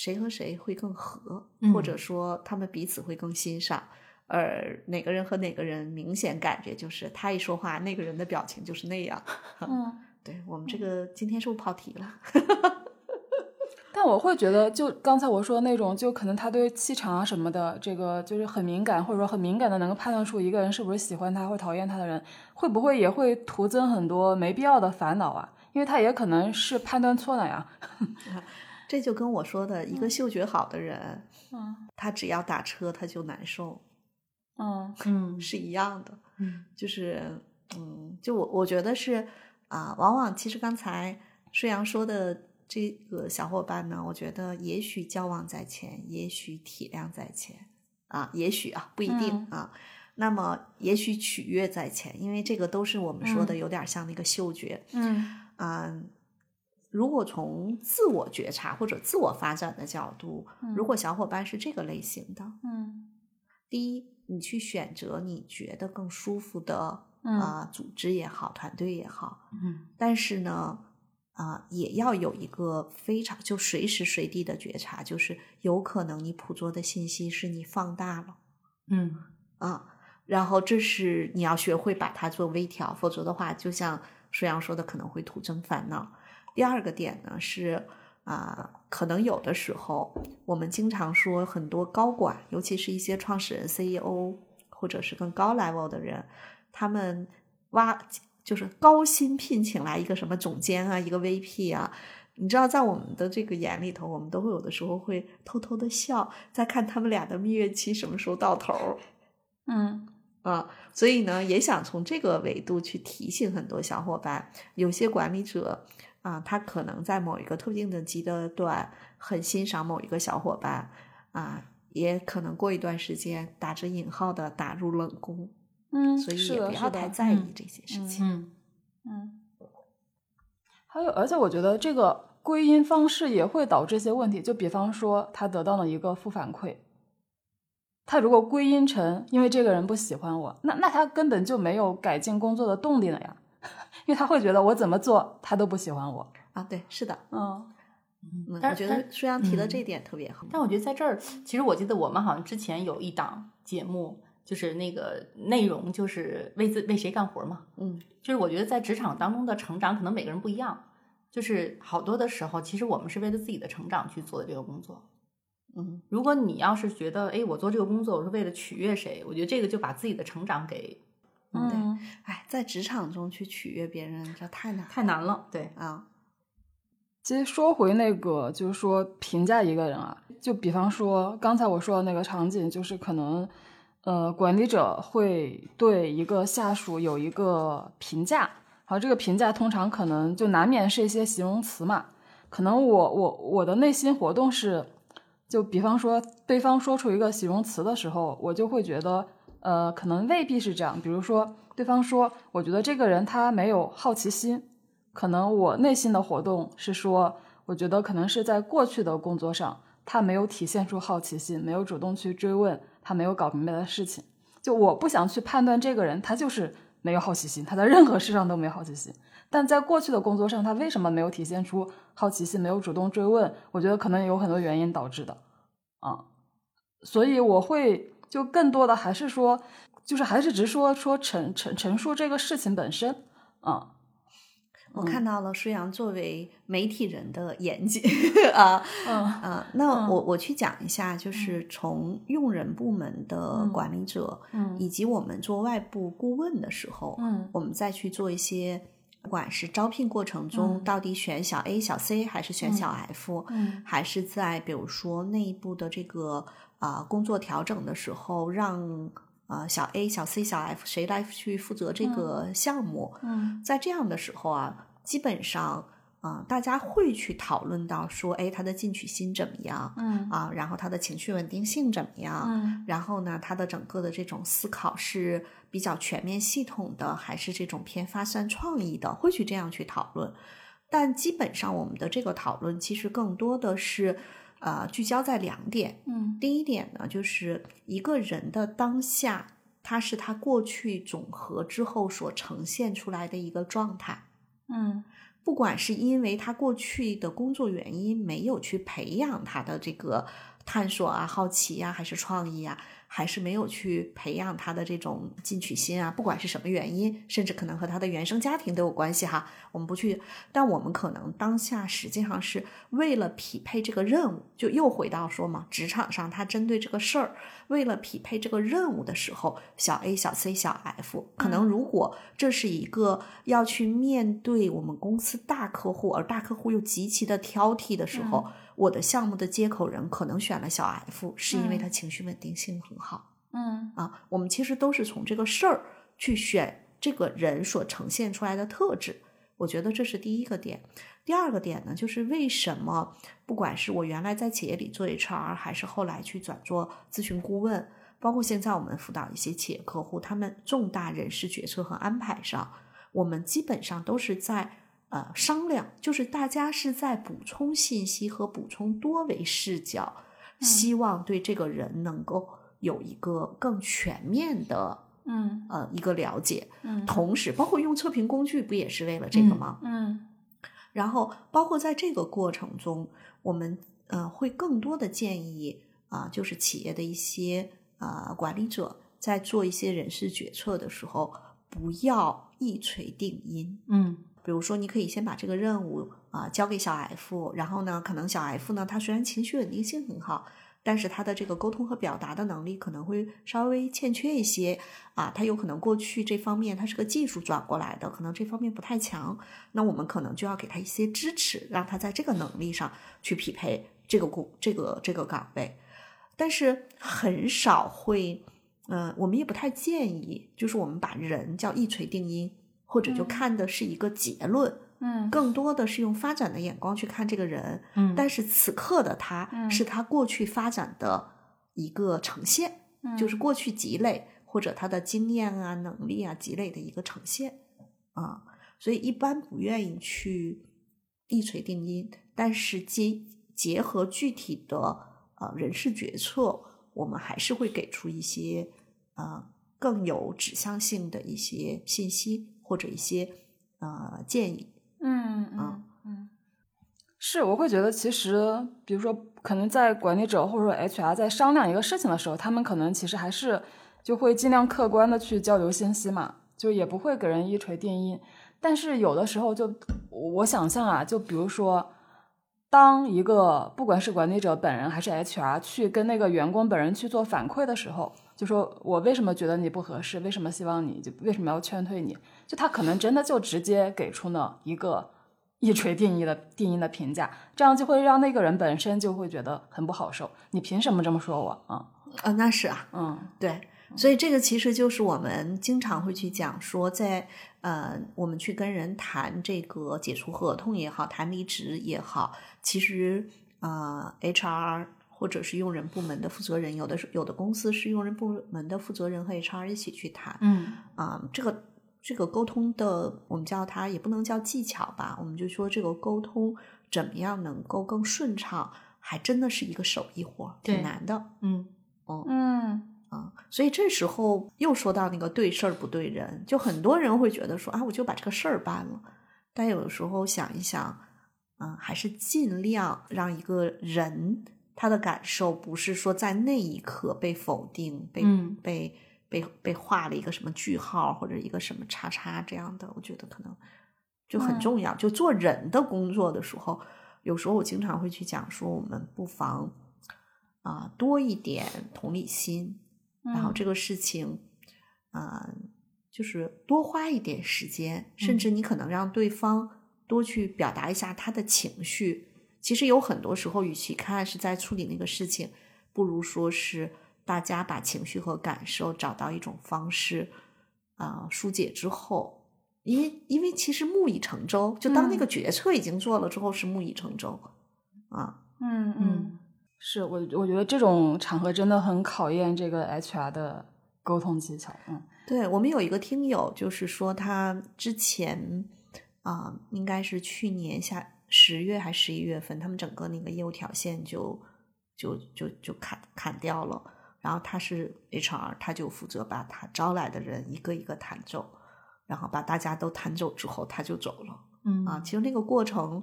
谁和谁会更合，嗯或者说他们彼此会更欣赏。而哪个人和哪个人明显感觉就是他一说话，那个人的表情就是那样。嗯。对我们这个今天是不是跑题了？但我会觉得，就刚才我说的那种，就可能他对气场啊什么的，这个就是很敏感，或者说很敏感的能够判断出一个人是不是喜欢他或讨厌他的人，会不会也会徒增很多没必要的烦恼啊？因为他也可能是判断错了呀。这就跟我说的一个嗅觉好的人，嗯。他只要打车他就难受，嗯。嗯。是一样的。嗯。就是，嗯，就我我觉得是啊、往往其实刚才顺阳说的这个小伙伴呢，我觉得也许交往在前，也许体谅在前啊，也许啊不一定、嗯。啊。那么也许取悦在前，因为这个都是我们说的嗯。有点像那个嗅觉嗯。啊、如果从自我觉察或者自我发展的角度，如果小伙伴是这个类型的，嗯第一，你去选择你觉得更舒服的嗯啊、组织也好，团队也好，嗯但是呢，啊、也要有一个非常就随时随地的觉察，就是有可能你捕捉的信息是你放大了嗯啊。然后这是你要学会把它做微调，否则的话，就像舒阳说的，可能会徒增烦恼。第二个点呢是啊、可能有的时候我们经常说很多高管，尤其是一些创始人、CEO 或者是更高 level 的人，他们挖就是高薪聘请来一个什么总监啊，一个 VP 啊。你知道，在我们的这个眼里头，我们都会有的时候会偷偷的笑，在看他们俩的蜜月期什么时候到头儿。嗯啊，所以呢，也想从这个维度去提醒很多小伙伴，有些管理者啊，他可能在某一个特定的阶段很欣赏某一个小伙伴啊，也可能过一段时间打着引号的打入冷宫，嗯，所以也不要太在意嗯这些事情。嗯嗯，还有，而且我觉得这个归因方式也会导致一些问题。就比方说，他得到了一个负反馈，他如果归因成因为这个人不喜欢我，那那他根本就没有改进工作的动力了呀，因为他会觉得我怎么做他都不喜欢我。啊，对，是的，嗯嗯，但我觉得舒阳提的这一点特别好。但我觉得在这儿，其实我记得我们好像之前有一档节目，就是那个内容就是为自为谁干活嘛。嗯就是我觉得在职场当中的成长，可能每个人不一样。就是好多的时候，其实我们是为了自己的成长去做的这个工作。嗯如果你要是觉得，哎，我做这个工作我是为了取悦谁，我觉得这个就把自己的成长给嗯，哎，在职场中去取悦别人，这太难太难了。对，啊。其实说回那个，就是说评价一个人啊，就比方说刚才我说的那个场景，就是可能，呃，管理者会对一个下属有一个评价，然后这个评价通常可能就难免是一些形容词嘛。可能我我我的内心活动是，就比方说对方说出一个形容词的时候，我就会觉得，呃，可能未必是这样。比如说对方说，我觉得这个人他没有好奇心。可能我内心的活动是说，我觉得可能是在过去的工作上，他没有体现出好奇心，没有主动去追问他没有搞明白的事情。就我不想去判断这个人，他就是没有好奇心，他在任何事上都没有好奇心。但在过去的工作上，他为什么没有体现出好奇心，没有主动追问？我觉得可能有很多原因导致的，啊，所以我会就更多的还是说，就是还是直说说陈陈陈述这个事情本身，啊。我看到了舒阳作为媒体人的严谨啊，嗯。啊，那嗯。我我去讲一下，就是从用人部门的嗯管理者，嗯。以及我们做外部顾问的时候，嗯。我们再去做一些，不管是招聘过程中嗯。到底选小 A、小 C 还是选小 F，嗯。还是在比如说内部的这个啊、工作调整的时候，让啊、小 A、小 C、小 F 谁来去负责这个项目，嗯在这样的时候啊，基本上啊、大家会去讨论到说，哎，他的进取心怎么样嗯啊？然后他的情绪稳定性怎么样？嗯然后呢，他的整个的这种思考是比较全面系统的，还是这种偏发散创意的？会去这样去讨论。但基本上我们的这个讨论其实更多的是，呃，聚焦在两点。嗯第一点呢，就是一个人的当下，他是他过去总和之后所呈现出来的一个状态。嗯不管是因为他过去的工作原因没有去培养他的这个探索啊、好奇呀、还是创意啊，还是没有去培养他的这种进取心啊，不管是什么原因，甚至可能和他的原生家庭都有关系哈。我们不去，但我们可能当下实际上是为了匹配这个任务，就又回到说嘛，职场上他针对这个事儿，为了匹配这个任务的时候，小 A、小 C、小 F，可能如果这是一个要去面对我们公司大客户，而大客户又极其的挑剔的时候，我的项目的接口人可能选了小 F，是因为嗯他情绪稳定性很好。嗯啊，我们其实都是从这个事儿去选这个人所呈现出来的特质。我觉得这是第一个点。第二个点呢，就是为什么不管是我原来在企业里做 HR，还是后来去转做咨询顾问，包括现在我们辅导一些企业客户，他们重大人事决策和安排上，我们基本上都是在呃商量，就是大家是在补充信息和补充多维视角，希望对这个人能够有一个更全面的嗯呃一个了解。嗯同时，包括用测评工具，不也是为了这个嗯吗？嗯然后，包括在这个过程中，我们呃会更多的建议啊、就是企业的一些呃管理者在做一些人事决策的时候，不要一锤定音。嗯比如说，你可以先把这个任务啊、交给小 F，然后呢，可能小 F 呢，他虽然情绪稳定性很好，但是他的这个沟通和表达的能力可能会稍微欠缺一些啊，他有可能过去这方面他是个技术转过来的，可能这方面不太强，那我们可能就要给他一些支持，让他在这个能力上去匹配这个工这个这个岗位，但是很少会，嗯、我们也不太建议，就是我们把人叫一锤定音，或者就看的是一个结论。嗯。更多的是用发展的眼光去看这个人，嗯。但是此刻的他嗯。是他过去发展的一个呈现，就是过去积累或者他的经验啊、能力啊积累的一个呈现啊，所以一般不愿意去一锤定音，但是结结合具体的呃人事决策，我们还是会给出一些呃更有指向性的一些信息或者一些呃建议。嗯啊嗯嗯，是，我会觉得其实，比如说，可能在管理者或者说 HR 在商量一个事情的时候，他们可能其实还是就会尽量客观的去交流信息嘛，就也不会给人一锤定音。但是有的时候就，我想象啊，就比如说，当一个不管是管理者本人还是 HR 去跟那个员工本人去做反馈的时候，就说我为什么觉得你不合适，为什么希望你就为什么要劝退你，就他可能真的就直接给出了一个一锤定音的定义的评价，这样就会让那个人本身就会觉得很不好受。你凭什么这么说我啊？啊，那是啊，嗯对，所以这个其实就是我们经常会去讲说在，呃，我们去跟人谈这个解除合同也好，谈离职也好，其实呃，HR 或者是用人部门的负责人，有的是有的公司是用人部门的负责人和 HR 一起去谈嗯啊、这个这个沟通的，我们叫它也不能叫技巧吧，我们就说这个沟通怎么样能够更顺畅，还真的是一个手艺活儿，挺难的。嗯。哦嗯。啊，所以这时候又说到那个对事儿不对人，就很多人会觉得说啊，我就把这个事儿办了，但有的时候想一想，嗯、还是尽量让一个人他的感受不是说在那一刻被否定、被、嗯。被被被画了一个什么句号或者一个什么叉叉这样的，我觉得可能就很嗯重要。就做人的工作的时候，有时候我经常会去讲说，我们不妨啊、多一点同理心，然后嗯这个事情，啊，就是多花一点时间，甚嗯至你可能让对方多去表达一下他的情绪。其实有很多时候，与其看是在处理那个事情，不如说是大家把情绪和感受找到一种方式，啊、疏解之后，因为因为其实木已成舟，就当那嗯个决策已经做了之后，是木已成舟啊。嗯嗯嗯，是我我觉得这种场合真的很考验这个 HR 的沟通技巧。嗯对我们有一个听友，就是说他之前啊、应该是去年下十月还十一月份，他们整个那个业务条线就就就就砍砍掉了。然后他是 HR，他就负责把他招来的人一个一个弹走，然后把大家都弹走之后，他就走了。嗯啊，其实那个过程，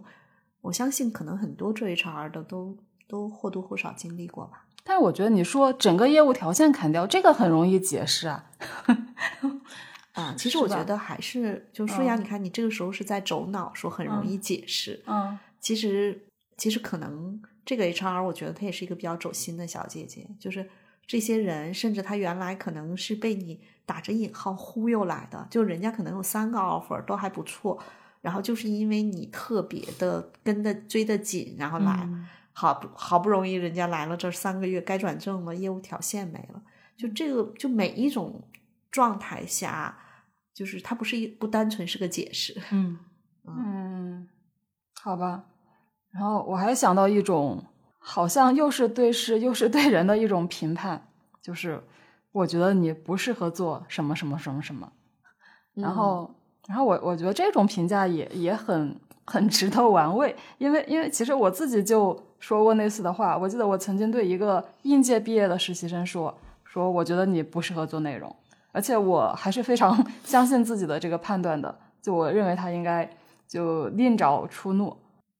我相信可能很多做 HR 的都都或多或少经历过吧。但是我觉得你说整个业务条线砍掉，这个很容易解释啊。啊，其实我觉得还是就舒雅，嗯你看你这个时候是在走脑，说很容易解释。嗯其实其实可能这个 HR，我觉得她也是一个比较走心的小姐姐，就是这些人，甚至他原来可能是被你打着引号忽悠来的，就人家可能有三个 offer 都还不错，然后就是因为你特别的跟的追得紧，然后来。嗯好不好不容易人家来了这三个月该转正了，业务条线没了，就这个就每一种状态下，就是它不是一不单纯是个解释，嗯嗯，好吧。然后我还想到一种，好像又是对事又是对人的一种评判，就是我觉得你不适合做什么什么什么什么。然后，然后我我觉得这种评价也也很很值得玩味，因为因为其实我自己就说过类似的话。我记得我曾经对一个应届毕业的实习生说，说我觉得你不适合做内容，而且我还是非常 相信自己的这个判断的，就我认为他应该就另找出路。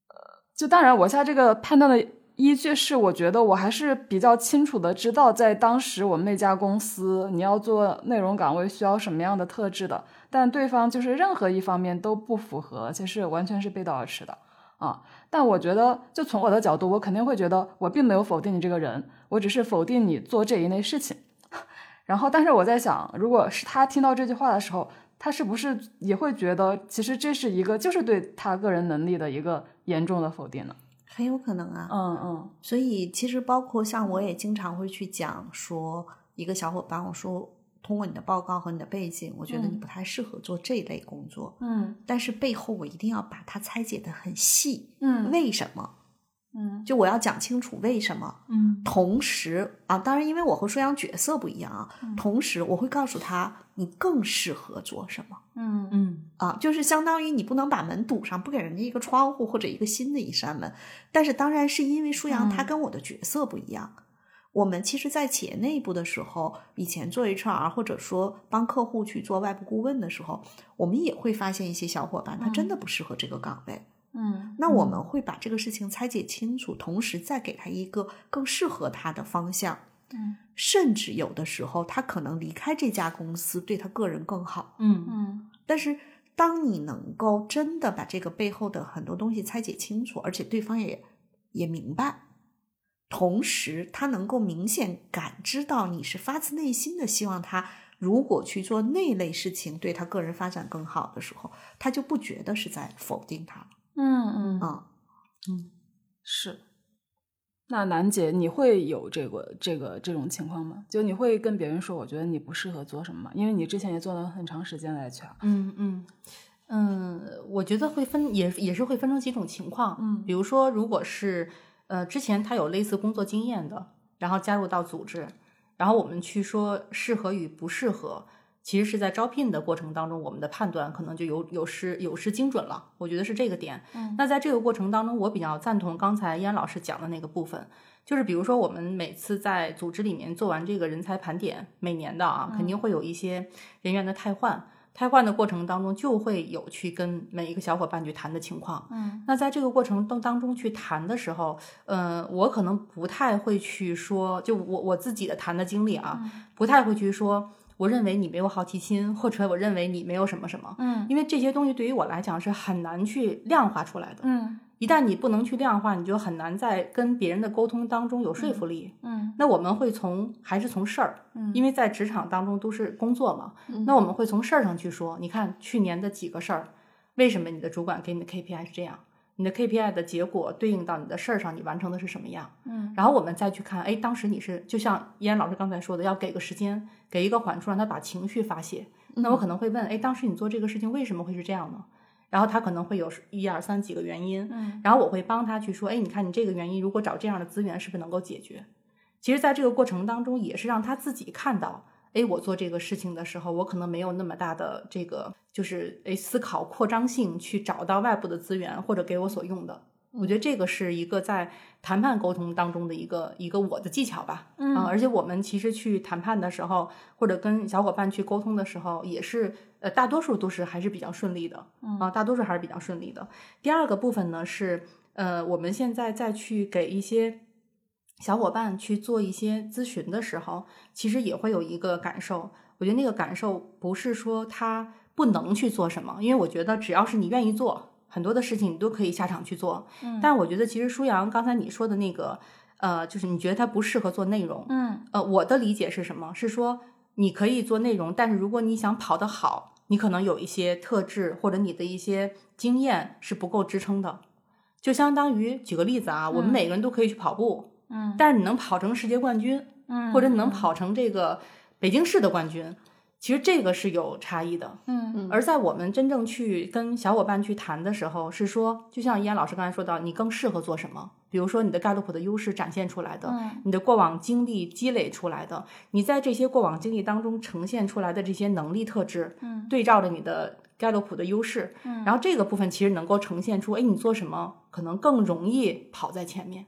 呃，就当然我现在这个判断的依据是，我觉得我还是比较清楚的知道，在当时我们那家公司，你要做内容岗位需要什么样的特质的，但对方就是任何一方面都不符合，而且是完全是背道而驰的啊。但我觉得，就从我的角度，我肯定会觉得我并没有否定你这个人，我只是否定你做这一类事情。然后，但是我在想，如果是他听到这句话的时候，他是不是也会觉得，其实这是一个就是对他个人能力的一个严重的否定呢？很有可能啊。嗯嗯。所以其实包括像我也经常会去讲说，一个小伙伴，我说通过你的报告和你的背景，我觉得你嗯。不太适合做这一类工作，嗯。但是背后我一定要把它拆解的很细，嗯。为什么？嗯就我要讲清楚为什么。嗯同时啊，当然因为我和舒阳角色不一样啊，同时我会告诉他你更适合做什么。嗯嗯啊，就是相当于你不能把门堵上，不给人家一个窗户或者一个新的一扇门。但是当然是因为舒阳他嗯跟我的角色不一样。我们其实，在企业内部的时候，以前做 HR 或者说帮客户去做外部顾问的时候，我们也会发现一些小伙伴他真的不适合这个岗位。嗯那我们会把这个事情拆解清楚，同时再给他一个更适合他的方向。嗯甚至有的时候，他可能离开这家公司对他个人更好。嗯嗯但是，当你能够真的把这个背后的很多东西拆解清楚，而且对方也也明白，同时他能够明显感知到你是发自内心的希望他，如果去做那类事情对他个人发展更好的时候，他就不觉得是在否定他了。嗯嗯啊、是。那楠姐，你会有这个这个这种情况吗？就你会跟别人说，我觉得你不适合做什么吗？因为你之前也做了很长时间的 HR。嗯嗯嗯，我觉得会分也也是会分成几种情况。嗯比如说，如果是呃之前他有类似工作经验的，然后加入到组织，然后我们去说适合与不适合，其实是在招聘的过程当中，我们的判断可能就有有失有失精准了。我觉得是这个点。嗯那在这个过程当中，我比较赞同刚才燕老师讲的那个部分，就是比如说我们每次在组织里面做完这个人才盘点，每年的啊，肯定会有一些人员的汰换。汰换的过程当中，就会有去跟每一个小伙伴去谈的情况。嗯那在这个过程当当中去谈的时候，呃，我可能不太会去说，就我我自己的谈的经历啊，不太会去说，我认为你没有好奇心，或者我认为你没有什么什么，嗯因为这些东西对于我来讲是很难去量化出来的。嗯一旦你不能去量化，你就很难在跟别人的沟通当中有说服力。嗯那我们会从还是从事儿，嗯因为在职场当中都是工作嘛，那我们会从事儿上去说。你看去年的几个事儿，为什么你的主管给你的 KPI 是这样？你的 KPI 的结果对应到你的事儿上，你完成的是什么样？嗯然后我们再去看，哎，当时你是就像依安老师刚才说的，要给个时间，给一个缓冲，让他把情绪发泄。那我可能会问，哎，当时你做这个事情为什么会是这样呢？然后他可能会有一二三几个原因，嗯然后我会帮他去说，哎，你看你这个原因，如果找这样的资源，是不是能够解决？其实，在这个过程当中，也是让他自己看到，哎，我做这个事情的时候，我可能没有那么大的这个，就是哎思考扩张性去找到外部的资源或者给我所用的。我觉得这个是一个在谈判沟通当中的一个一个我的技巧吧，嗯啊而且我们其实去谈判的时候，或者跟小伙伴去沟通的时候，也是呃大多数都是还是比较顺利的，啊，大多数还是比较顺利的。第二个部分呢是呃我们现在再去给一些小伙伴去做一些咨询的时候，其实也会有一个感受。我觉得那个感受不是说他不能去做什么，因为我觉得只要是你愿意做，很多的事情你都可以下场去做。嗯但我觉得其实舒阳刚才你说的那个，呃，就是你觉得他不适合做内容，嗯呃，我的理解是什么？是说你可以做内容，但是如果你想跑得好，你可能有一些特质或者你的一些经验是不够支撑的。就相当于举个例子啊，我们嗯每个人都可以去跑步，嗯但是你能跑成世界冠军，嗯或者你能跑成这个北京市的冠军，其实这个是有差异的。嗯而在我们真正去跟小伙伴去谈的时候，是说，就像依安老师刚才说到，你更适合做什么？比如说你的盖洛普的优势展现出来的，嗯你的过往经历积累出来的，你在这些过往经历当中呈现出来的这些能力特质，嗯对照着你的盖洛普的优势，嗯然后这个部分其实能够呈现出，哎，你做什么可能更容易跑在前面。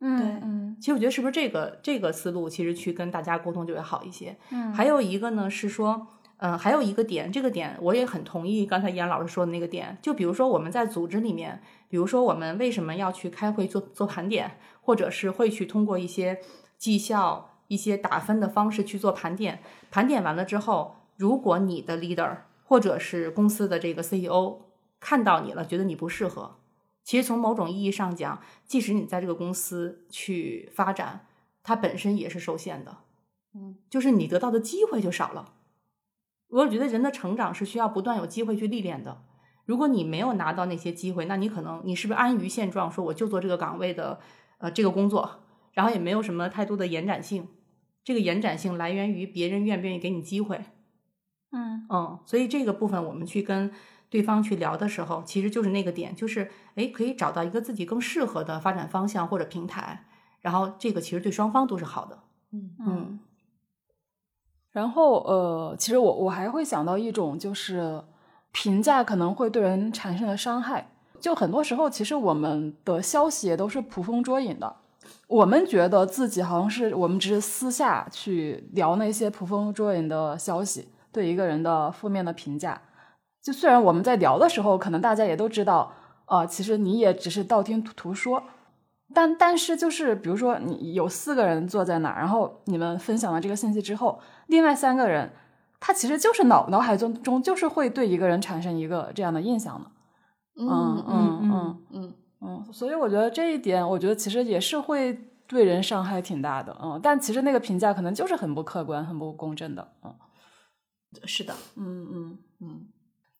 嗯对嗯其实我觉得是不是这个这个思路，其实去跟大家沟通就会好一些。嗯还有一个呢是说，嗯，还有一个点，这个点我也很同意刚才严老师说的那个点。就比如说我们在组织里面，比如说我们为什么要去开会做做盘点，或者是会去通过一些绩效、一些打分的方式去做盘点。盘点完了之后，如果你的 leader 或者是公司的这个 CEO 看到你了，觉得你不适合，其实从某种意义上讲，即使你在这个公司去发展，它本身也是受限的。嗯，就是你得到的机会就少了。我觉得人的成长是需要不断有机会去历练的。如果你没有拿到那些机会，那你可能你是不是安于现状，说我就做这个岗位的呃这个工作，然后也没有什么太多的延展性。这个延展性来源于别人愿不愿意给你机会。嗯嗯，所以这个部分我们去跟对方去聊的时候，其实就是那个点，就是哎，可以找到一个自己更适合的发展方向或者平台，然后这个其实对双方都是好的。嗯嗯然后呃，其实我我还会想到一种，就是评价可能会对人产生的伤害。就很多时候，其实我们的消息也都是捕风捉影的。我们觉得自己好像是我们只是私下去聊那些捕风捉影的消息，对一个人的负面的评价。就虽然我们在聊的时候，可能大家也都知道，呃，其实你也只是道听途说。但但是就是比如说，你有四个人坐在那儿，然后你们分享了这个信息之后，另外三个人他其实就是脑脑海中中就是会对一个人产生一个这样的印象的。嗯嗯嗯嗯嗯嗯，所以我觉得这一点，我觉得其实也是会对人伤害挺大的。嗯，但其实那个评价可能就是很不客观、很不公正的。嗯是的，嗯嗯。嗯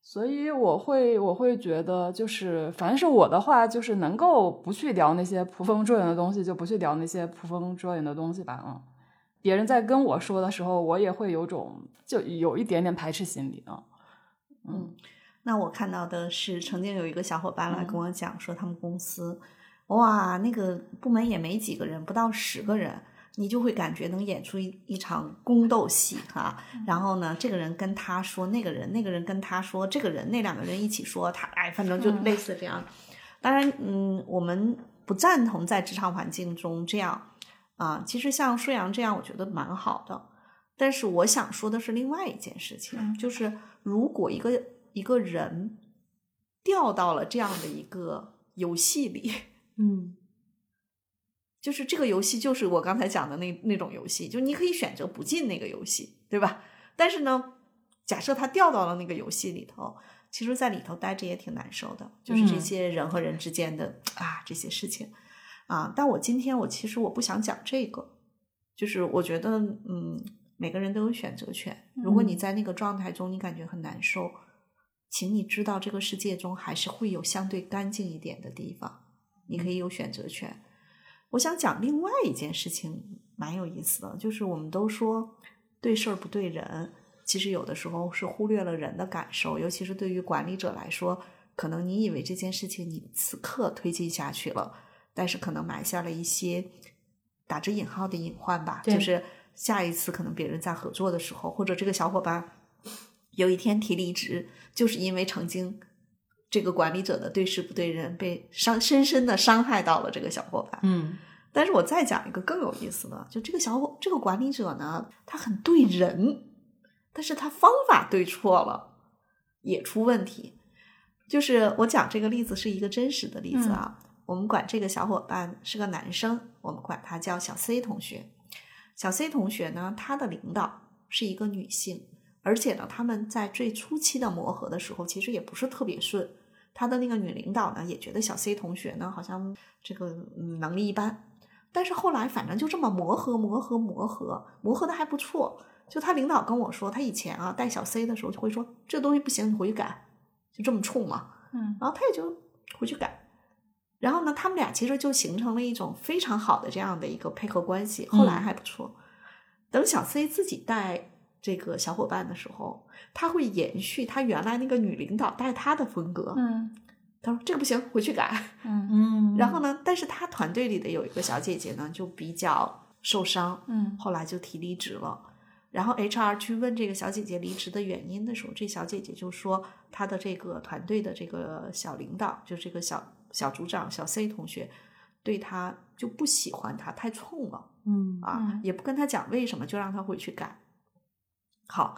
所以我会我会觉得，就是反正是我的话，就是能够不去聊那些捕风捉影的东西，就不去聊那些捕风捉影的东西吧。嗯，别人在跟我说的时候，我也会有种就有一点点排斥心理啊。嗯，那我看到的是，曾经有一个小伙伴来跟我讲说，他们公司，哇，那个部门也没几个人，不到十个人，你就会感觉能演出一一场宫斗戏哈、然后呢，这个人跟他说，那个人，那个人跟他说，这个人，那两个人一起说，他哎，反正就类似这样。当然，嗯，我们不赞同在职场环境中这样啊。其实像舒阳这样，我觉得蛮好的。但是我想说的是另外一件事情，就是如果一个一个人掉到了这样的一个游戏里，嗯就是这个游戏就是我刚才讲的那那种游戏，就你可以选择不进那个游戏，对吧？但是呢，假设他掉到了那个游戏里头，其实在里头待着也挺难受的，就是这嗯些人和人之间的、啊这些事情啊。但我今天我其实我不想讲这个，就是我觉得嗯，每个人都有选择权。如果你嗯在那个状态中，你感觉很难受，请你知道这个世界中还是会有相对干净一点的地方，你可以有选择权。我想讲另外一件事情，蛮有意思的，就是我们都说对事儿不对人，其实有的时候是忽略了人的感受，尤其是对于管理者来说，可能你以为这件事情你此刻推进下去了，但是可能埋下了一些打着引号的隐患吧，就是下一次可能别人在合作的时候，或者这个小伙伴有一天提离职，就是因为曾经这个管理者的对事不对人，被伤深深的伤害到了这个小伙伴。嗯但是我再讲一个更有意思的，就这个小伙这个管理者呢，他很对人，但是他方法对错了，也出问题。就是我讲这个例子是一个真实的例子啊，我们管这个小伙伴是个男生，我们管他叫小 C 同学。小 C 同学呢，他的领导是一个女性，而且呢，他们在最初期的磨合的时候，其实也不是特别顺。他的那个女领导呢，也觉得小 C 同学呢，好像这个嗯能力一般。但是后来反正就这么磨合磨合磨合磨合的还不错。就他领导跟我说，他以前啊带小 C 的时候就会说这东西不行，你回去改，就这么冲嘛。嗯然后他也就回去改。然后呢，他们俩其实就形成了一种非常好的这样的一个配合关系，后来还不错。等小 C 自己带这个小伙伴的时候，他会延续他原来那个女领导带他的风格。嗯他说这个不行，回去改。嗯嗯然后呢，但是他团队里的有一个小姐姐呢，就比较受伤，嗯后来就提离职了。然后 HR 去问这个小姐姐离职的原因的时候，这小姐姐就说，她的这个团队的这个小领导，就这个小小组长小 C 同学，对她就不喜欢她，太冲了嗯啊，嗯也不跟她讲为什么，就让她回去改。好，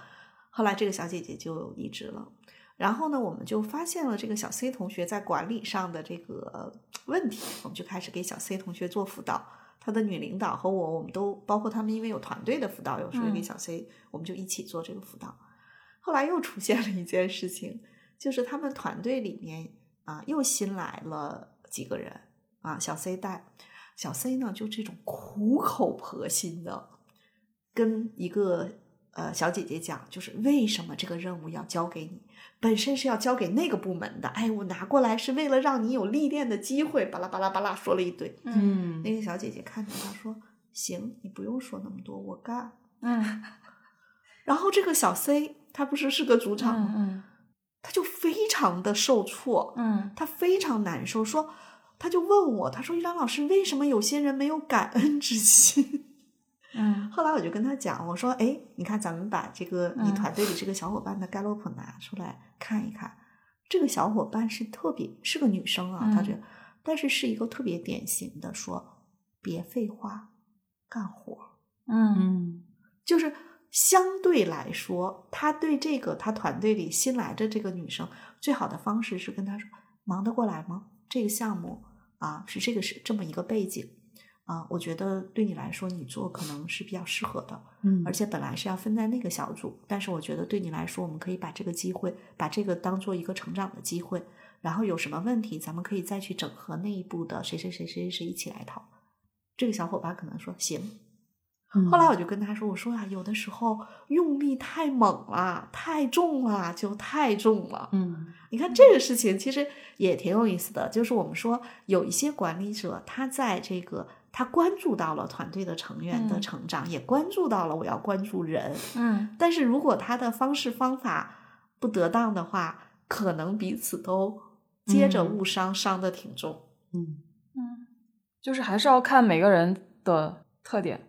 后来这个小姐姐就离职了。然后呢，我们就发现了这个小 C 同学在管理上的这个问题，我们就开始给小 C 同学做辅导。他的女领导和我，我们都包括他们，因为有团队的辅导，有时候给小 C，、我们就一起做这个辅导。后来又出现了一件事情，就是他们团队里面啊，又新来了几个人啊，小 C 带，小 C 呢就这种苦口婆心的跟一个呃小姐姐讲，就是为什么这个任务要交给你。本身是要交给那个部门的，哎，我拿过来是为了让你有历练的机会，巴拉巴拉巴拉说了一堆。嗯那个小姐姐看着他说：“行，你不用说那么多，我干。嗯” 然后这个小 C 他不是是个组长吗？嗯他就非常的受挫，嗯他非常难受，说他就问我，他说：“于兰老师，为什么有些人没有感恩之心？” 嗯后来我就跟他讲，我说：“哎，你看，咱们把这个你嗯团队里这个小伙伴的盖洛普拿出来看一看。这个小伙伴是特别是个女生啊，嗯她这，但是是一个特别典型的说，别废话，干活。嗯嗯就是相对来说，他对这个他团队里新来的这个女生，最好的方式是跟她说，忙得过来吗？这个项目啊，是这个是这么一个背景。啊，我觉得对你来说，你做可能是比较适合的，嗯而且本来是要分在那个小组，但是我觉得对你来说，我们可以把这个机会，把这个当做一个成长的机会，然后有什么问题，咱们可以再去整合内部的谁谁谁谁谁谁一起来讨。这个小伙伴可能说行，嗯后来我就跟他说：“我说啊，有的时候用力太猛了，太重了，就太重了。嗯你看这个事情其实也挺有意思的，就是我们说有一些管理者，他在这个他关注到了团队的成员的嗯成长，也关注到了我要关注人，嗯但是如果他的方式方法不得当的话，可能彼此都接着嗯误伤，伤的挺重。嗯嗯，就是还是要看每个人的特点。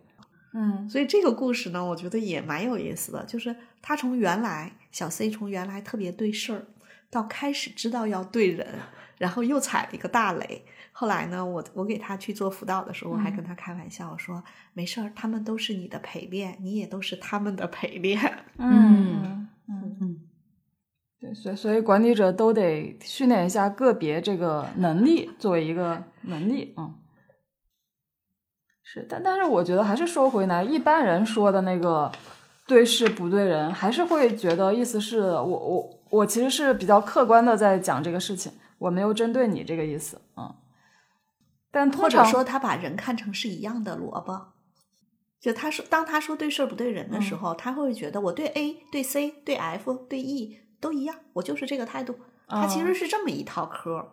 嗯所以这个故事呢，我觉得也蛮有意思的，就是他从原来小 C 从原来特别对事儿，到开始知道要对人，然后又踩了一个大雷。后来呢，我我给他去做辅导的时候，我还跟他开玩笑我说：“没事儿，他们都是你的陪练，你也都是他们的陪练。嗯嗯，嗯对，所以所以管理者都得训练一下个别这个能力，作为一个能力，嗯。是，但但是我觉得还是说回来，一般人说的那个对事不对人，还是会觉得意思是我我我其实是比较客观的在讲这个事情，我没有针对你这个意思，嗯。但或者说他把人看成是一样的萝卜。就他说，当他说对事儿不对人的时候，他会觉得我对 A、对 C、对 F、对 E 都一样，我就是这个态度。他其实是这么一套嗑儿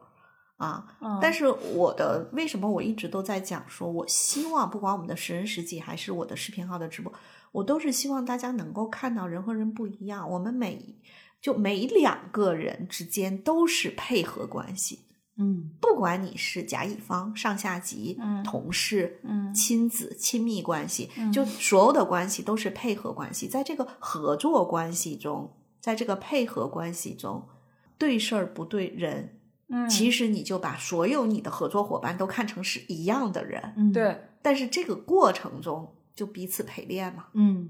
啊。嗯但是我的为什么我一直都在讲说，我希望不管我们的十人十己还是我的视频号的直播，我都是希望大家能够看到人和人不一样，我们每就每两个人之间都是配合关系。嗯不管你是甲乙方、上下级、嗯同事、嗯亲子、亲密关系，嗯就所有的关系都是配合关系。在这个合作关系中，在这个配合关系中，对事儿不对人，嗯，其实你就把所有你的合作伙伴都看成是一样的人。嗯对，但是这个过程中就彼此陪练嘛。嗯